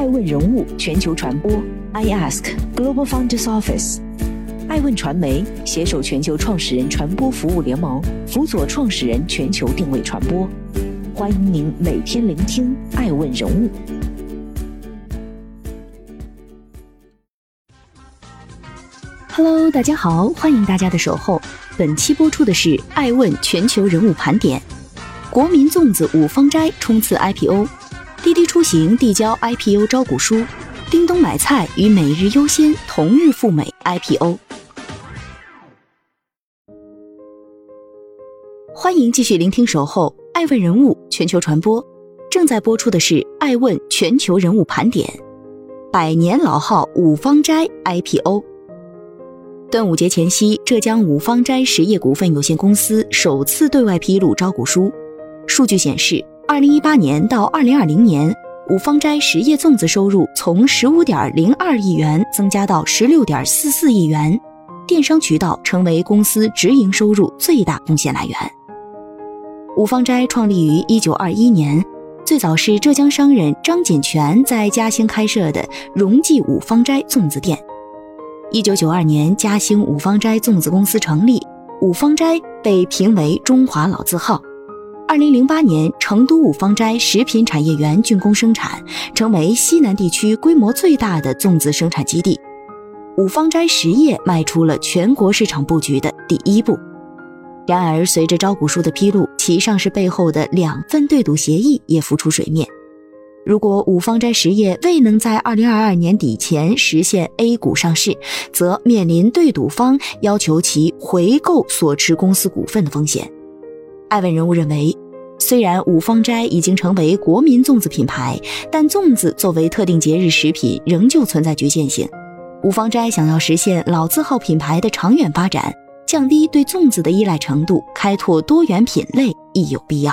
爱问人物全球传播，I Ask Global Founders Office，爱问传媒携手全球创始人传播服务联盟，辅佐创始人全球定位传播。欢迎您每天聆听爱问人物。Hello，大家好，欢迎大家的守候。本期播出的是爱问全球人物盘点，国民粽子五芳斋冲刺 IPO。滴滴出行递交 IPO 招股书，叮咚买菜与每日优先同日赴美 IPO。欢迎继续聆听《守候爱问人物全球传播》，正在播出的是《爱问全球人物盘点》，百年老号五芳斋 IPO。端午节前夕，浙江五芳斋实业股份有限公司首次对外披露招股书，数据显示。二零一八年到二零二零年，五芳斋实业粽子收入从十五点零二亿元增加到十六点四四亿元，电商渠道成为公司直营收入最大贡献来源。五芳斋创立于一九二一年，最早是浙江商人张锦泉在嘉兴开设的荣记五芳斋粽子店。一九九二年，嘉兴五芳斋粽子公司成立，五芳斋被评为中华老字号。二零零八年，成都五芳斋食品产业园竣工生产，成为西南地区规模最大的粽子生产基地。五芳斋实业迈出了全国市场布局的第一步。然而，随着招股书的披露，其上市背后的两份对赌协议也浮出水面。如果五芳斋实业未能在二零二二年底前实现 A 股上市，则面临对赌方要求其回购所持公司股份的风险。艾问人物认为。虽然五芳斋已经成为国民粽子品牌，但粽子作为特定节日食品仍旧存在局限性。五芳斋想要实现老字号品牌的长远发展，降低对粽子的依赖程度，开拓多元品类亦有必要。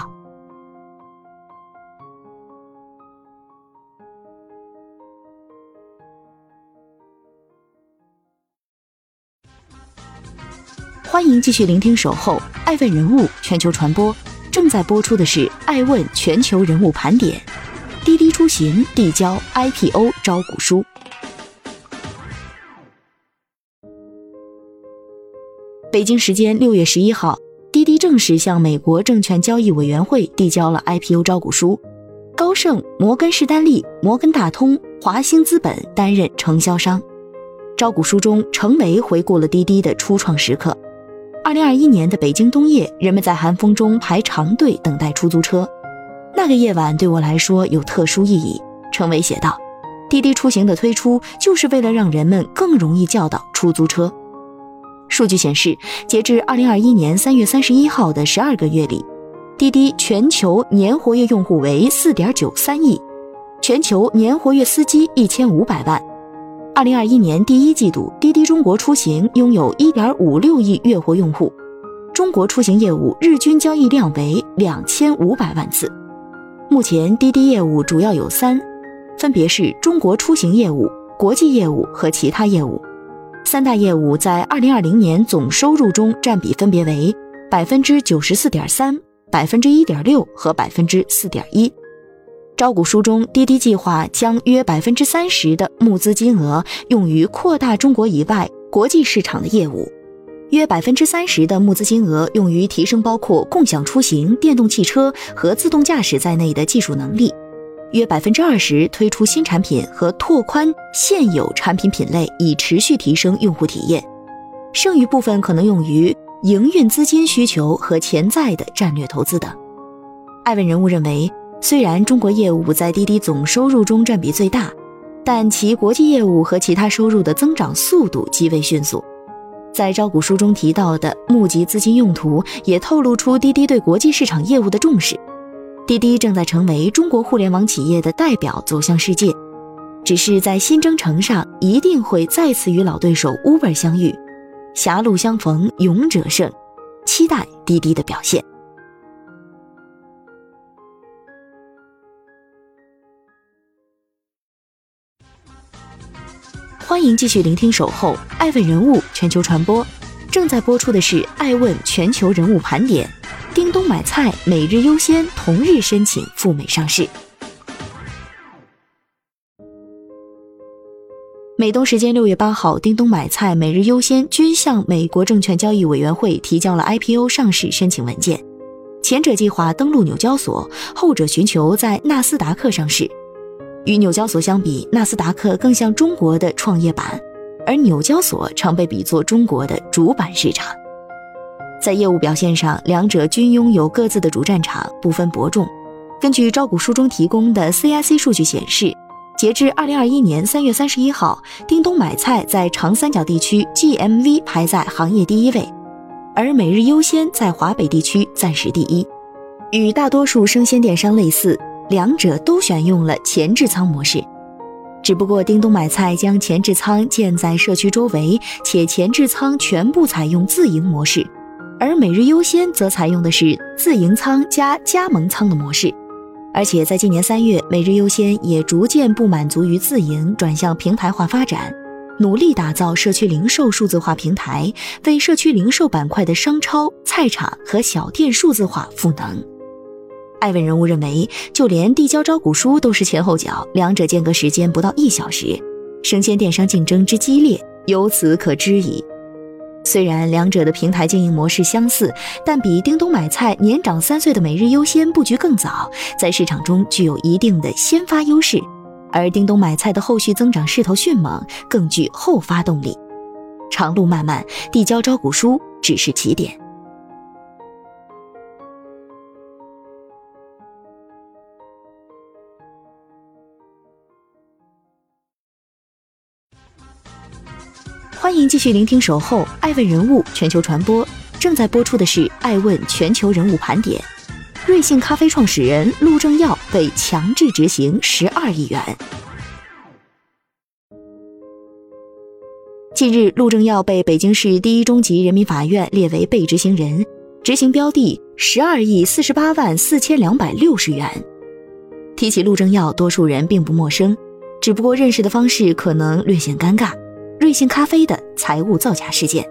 欢迎继续聆听《守候爱问人物全球传播》。正在播出的是《爱问全球人物盘点》，滴滴出行递交 IPO 招股书。北京时间六月十一号，滴滴正式向美国证券交易委员会递交了 IPO 招股书，高盛、摩根士丹利、摩根大通、华兴资本担任承销商。招股书中，程维回顾了滴滴的初创时刻。二零二一年的北京冬夜，人们在寒风中排长队等待出租车。那个夜晚对我来说有特殊意义。程伟写道：“滴滴出行的推出就是为了让人们更容易叫到出租车。”数据显示，截至二零二一年三月三十一号的十二个月里，滴滴全球年活跃用户为四点九三亿，全球年活跃司机一千五百万。二零二一年第一季度，滴滴中国出行拥有一点五六亿月活用户，中国出行业务日均交易量为两千五百万次。目前，滴滴业务主要有三，分别是中国出行业务、国际业务和其他业务。三大业务在二零二零年总收入中占比分别为百分之九十四点三、百分之一点六和百分之四点一。招股书中，滴滴计划将约百分之三十的募资金额用于扩大中国以外国际市场的业务，约百分之三十的募资金额用于提升包括共享出行、电动汽车和自动驾驶在内的技术能力，约百分之二十推出新产品和拓宽现有产品品类，以持续提升用户体验，剩余部分可能用于营运资金需求和潜在的战略投资等。艾问人物认为。虽然中国业务在滴滴总收入中占比最大，但其国际业务和其他收入的增长速度极为迅速。在招股书中提到的募集资金用途，也透露出滴滴对国际市场业务的重视。滴滴正在成为中国互联网企业的代表，走向世界。只是在新征程上，一定会再次与老对手 Uber 相遇。狭路相逢勇者胜，期待滴滴的表现。欢迎继续聆听《守候爱问人物全球传播》，正在播出的是《爱问全球人物盘点》。叮咚买菜每日优先同日申请赴美上市。美东时间六月八号，叮咚买菜、每日优先均向美国证券交易委员会提交了 IPO 上市申请文件。前者计划登陆纽交所，后者寻求在纳斯达克上市。与纽交所相比，纳斯达克更像中国的创业板，而纽交所常被比作中国的主板市场。在业务表现上，两者均拥有各自的主战场，不分伯仲。根据招股书中提供的 CIC 数据显示。截至二零二一年三月三十一号，叮咚买菜在长三角地区 GMV 排在行业第一位，而每日优先在华北地区暂时第一。与大多数生鲜电商类似，两者都选用了前置仓模式，只不过叮咚买菜将前置仓建在社区周围，且前置仓全部采用自营模式，而每日优先则采用的是自营仓加加盟仓的模式。而且在今年三月，每日优先也逐渐不满足于自营，转向平台化发展，努力打造社区零售数字化平台，为社区零售板块的商超、菜场和小店数字化赋能。艾问人物认为，就连递交招股书都是前后脚，两者间隔时间不到一小时，生鲜电商竞争之激烈，由此可知矣。虽然两者的平台经营模式相似，但比叮咚买菜年长三岁的每日优先布局更早，在市场中具有一定的先发优势；而叮咚买菜的后续增长势头迅猛，更具后发动力。长路漫漫，递交招股书只是起点。欢迎继续聆听《守候爱问人物全球传播》，正在播出的是《爱问全球人物盘点》。瑞幸咖啡创始人陆正耀被强制执行十二亿元。近日，陆正耀被北京市第一中级人民法院列为被执行人，执行标的十二亿四十八万四千两百六十元。提起陆正耀，多数人并不陌生，只不过认识的方式可能略显尴尬。瑞幸咖啡的财务造假事件。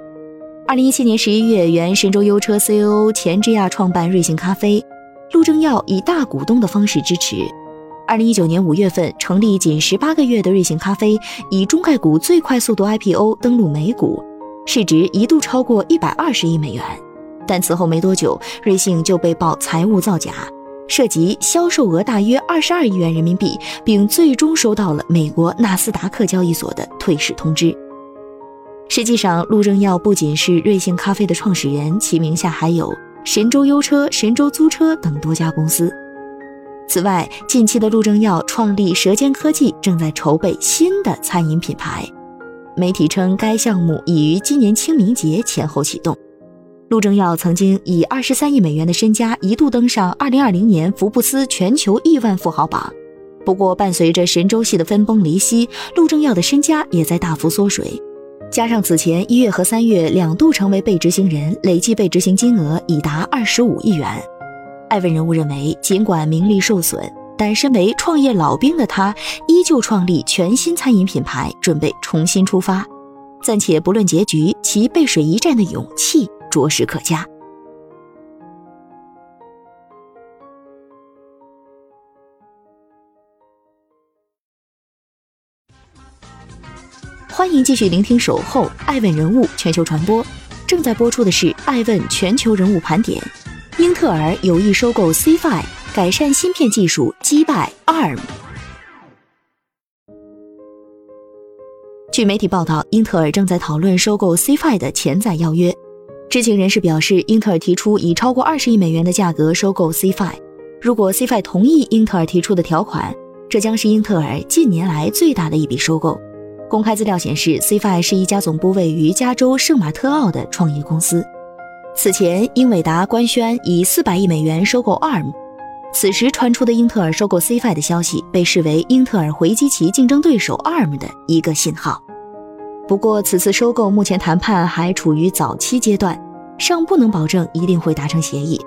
二零一七年十一月，原神州优车 COO 钱之亚创办瑞幸咖啡，陆正耀以大股东的方式支持。二零一九年五月份成立仅十八个月的瑞幸咖啡，以中概股最快速度 IPO 登陆美股，市值一度超过一百二十亿美元。但此后没多久，瑞幸就被曝财务造假。涉及销售额大约二十二亿元人民币，并最终收到了美国纳斯达克交易所的退市通知。实际上，陆正耀不仅是瑞幸咖啡的创始人，其名下还有神州优车、神州租车等多家公司。此外，近期的陆正耀创立舌尖科技，正在筹备新的餐饮品牌。媒体称，该项目已于今年清明节前后启动。陆正耀曾经以二十三亿美元的身家一度登上二零二零年福布斯全球亿万富豪榜，不过伴随着神州系的分崩离析，陆正耀的身家也在大幅缩水。加上此前一月和三月两度成为被执行人，累计被执行金额已达二十五亿元。艾问人物认为，尽管名利受损，但身为创业老兵的他，依旧创立全新餐饮品牌，准备重新出发。暂且不论结局，其背水一战的勇气。着实可嘉。欢迎继续聆听《守候爱问人物全球传播》，正在播出的是《爱问全球人物盘点》。英特尔有意收购 CFI，改善芯片技术，击败 ARM。据媒体报道，英特尔正在讨论收购 CFI 的潜在邀约。知情人士表示，英特尔提出以超过二十亿美元的价格收购 CFI。如果 CFI 同意英特尔提出的条款，这将是英特尔近年来最大的一笔收购。公开资料显示，CFI 是一家总部位于加州圣马特奥的创业公司。此前，英伟达官宣以四百亿美元收购 ARM。此时传出的英特尔收购 CFI 的消息，被视为英特尔回击其竞争对手 ARM 的一个信号。不过，此次收购目前谈判还处于早期阶段，尚不能保证一定会达成协议。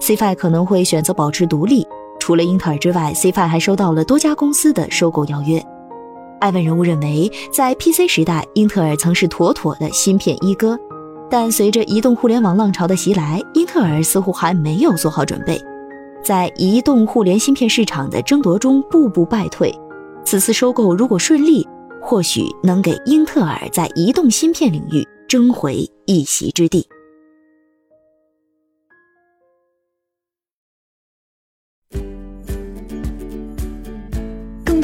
CFI 可能会选择保持独立。除了英特尔之外，CFI 还收到了多家公司的收购邀约。艾文人物认为，在 PC 时代，英特尔曾是妥妥的芯片一哥，但随着移动互联网浪潮的袭来，英特尔似乎还没有做好准备，在移动互联芯片市场的争夺中步步败退。此次收购如果顺利，或许能给英特尔在移动芯片领域争回一席之地。